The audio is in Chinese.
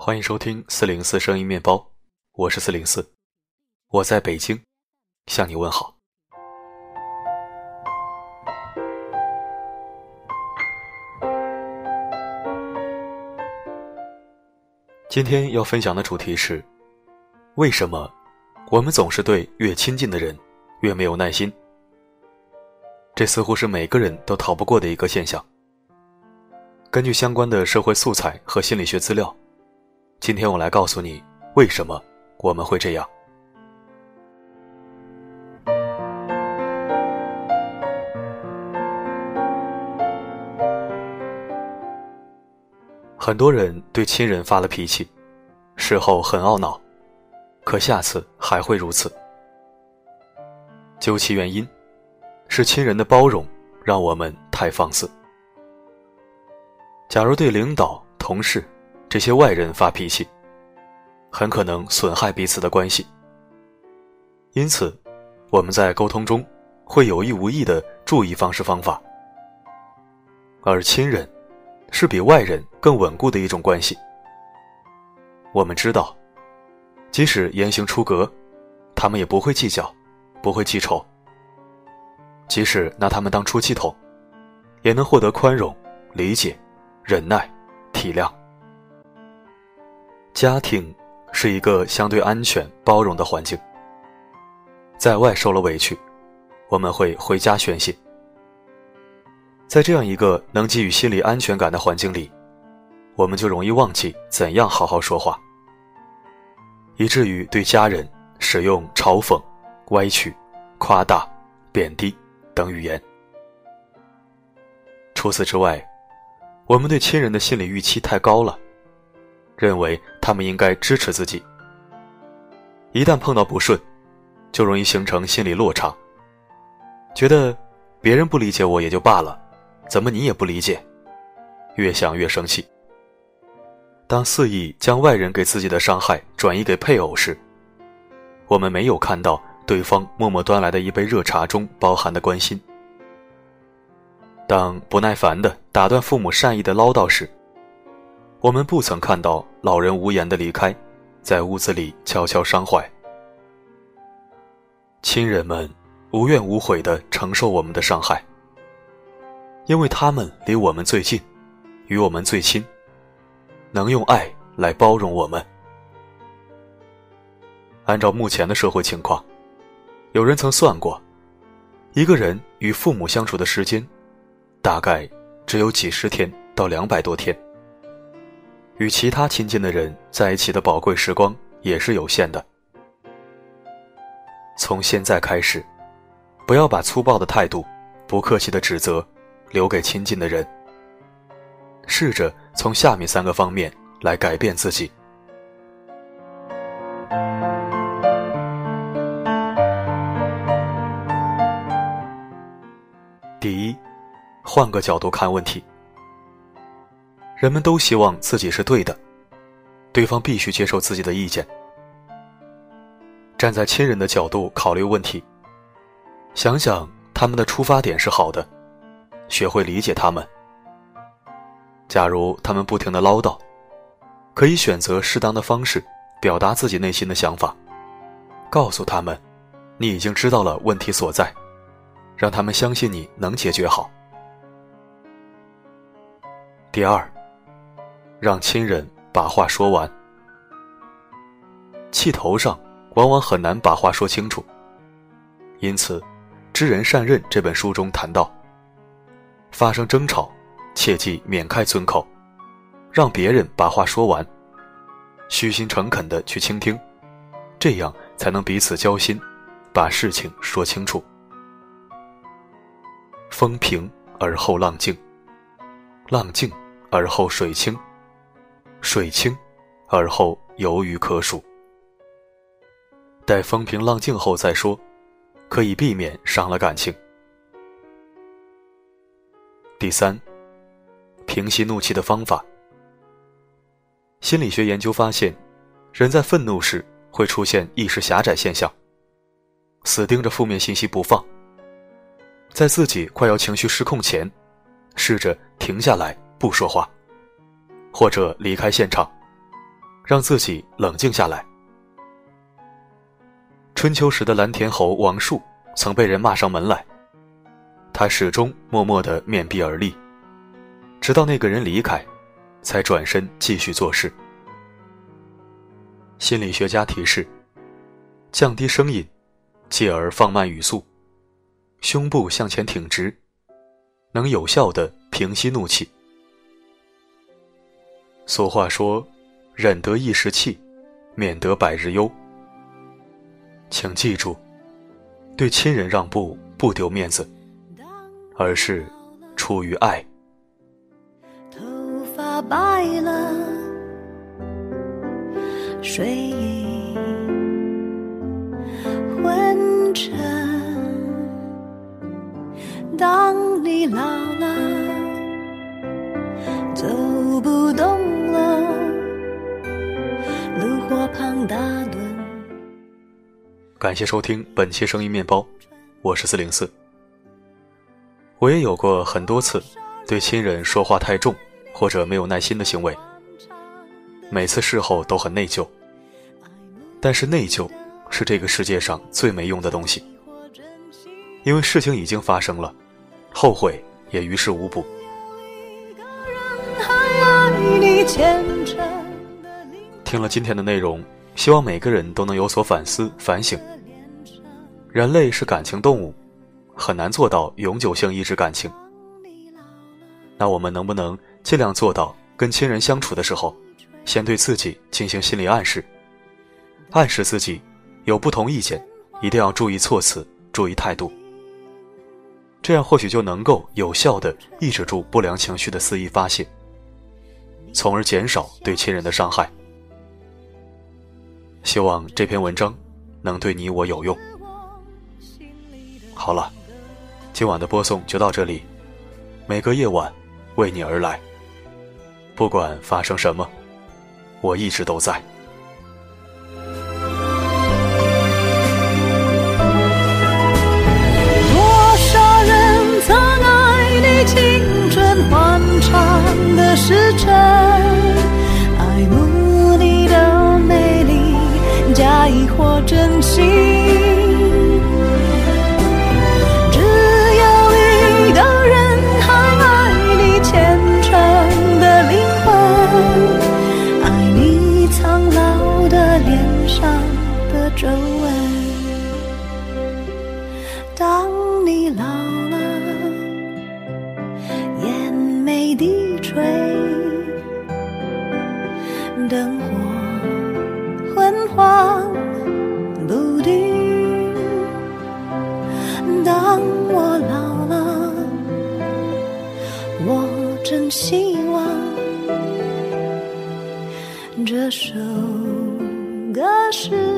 欢迎收听四零四声音面包，我是四零四，我在北京向你问好。今天要分享的主题是：为什么我们总是对越亲近的人越没有耐心？这似乎是每个人都逃不过的一个现象。根据相关的社会素材和心理学资料，今天我来告诉你为什么我们会这样。很多人对亲人发了脾气，事后很懊恼，可下次还会如此。究其原因，是亲人的包容让我们太放肆。假如对领导、同事这些外人发脾气，很可能损害彼此的关系。因此，我们在沟通中会有意无意的注意方式方法。而亲人是比外人更稳固的一种关系。我们知道，即使言行出格，他们也不会计较，不会记仇。即使拿他们当出气筒，也能获得宽容、理解。忍耐、体谅。家庭是一个相对安全、包容的环境。在外受了委屈，我们会回家宣泄。在这样一个能给予心理安全感的环境里，我们就容易忘记怎样好好说话，以至于对家人使用嘲讽、歪曲、夸大、贬低等语言。除此之外，我们对亲人的心理预期太高了，认为他们应该支持自己。一旦碰到不顺，就容易形成心理落差，觉得别人不理解我也就罢了，怎么你也不理解？越想越生气。当肆意将外人给自己的伤害转移给配偶时，我们没有看到对方默默端来的一杯热茶中包含的关心。当不耐烦的打断父母善意的唠叨时，我们不曾看到老人无言的离开，在屋子里悄悄伤怀。亲人们无怨无悔的承受我们的伤害，因为他们离我们最近，与我们最亲，能用爱来包容我们。按照目前的社会情况，有人曾算过，一个人与父母相处的时间。大概只有几十天到两百多天，与其他亲近的人在一起的宝贵时光也是有限的。从现在开始，不要把粗暴的态度、不客气的指责留给亲近的人。试着从下面三个方面来改变自己。第一。换个角度看问题，人们都希望自己是对的，对方必须接受自己的意见。站在亲人的角度考虑问题，想想他们的出发点是好的，学会理解他们。假如他们不停的唠叨，可以选择适当的方式表达自己内心的想法，告诉他们你已经知道了问题所在，让他们相信你能解决好。第二，让亲人把话说完。气头上往往很难把话说清楚，因此，《知人善任》这本书中谈到，发生争吵，切记免开尊口，让别人把话说完，虚心诚恳的去倾听，这样才能彼此交心，把事情说清楚。风平而后浪静，浪静。而后水清，水清，而后有鱼可数。待风平浪静后再说，可以避免伤了感情。第三，平息怒气的方法。心理学研究发现，人在愤怒时会出现意识狭窄现象，死盯着负面信息不放。在自己快要情绪失控前，试着停下来。不说话，或者离开现场，让自己冷静下来。春秋时的蓝田侯王树曾被人骂上门来，他始终默默的面壁而立，直到那个人离开，才转身继续做事。心理学家提示：降低声音，继而放慢语速，胸部向前挺直，能有效的平息怒气。俗话说：“忍得一时气，免得百日忧。”请记住，对亲人让步不丢面子，而是出于爱。头发白了，睡意昏沉。当你老了，感谢收听本期声音面包，我是四零四。我也有过很多次对亲人说话太重或者没有耐心的行为，每次事后都很内疚。但是内疚是这个世界上最没用的东西，因为事情已经发生了，后悔也于事无补。听了今天的内容。希望每个人都能有所反思反省。人类是感情动物，很难做到永久性抑制感情。那我们能不能尽量做到，跟亲人相处的时候，先对自己进行心理暗示，暗示自己有不同意见，一定要注意措辞，注意态度。这样或许就能够有效的抑制住不良情绪的肆意发泄，从而减少对亲人的伤害。希望这篇文章能对你我有用。好了，今晚的播送就到这里。每个夜晚为你而来，不管发生什么，我一直都在。多少人曾爱你青春欢畅的时辰。真我真希望这首歌是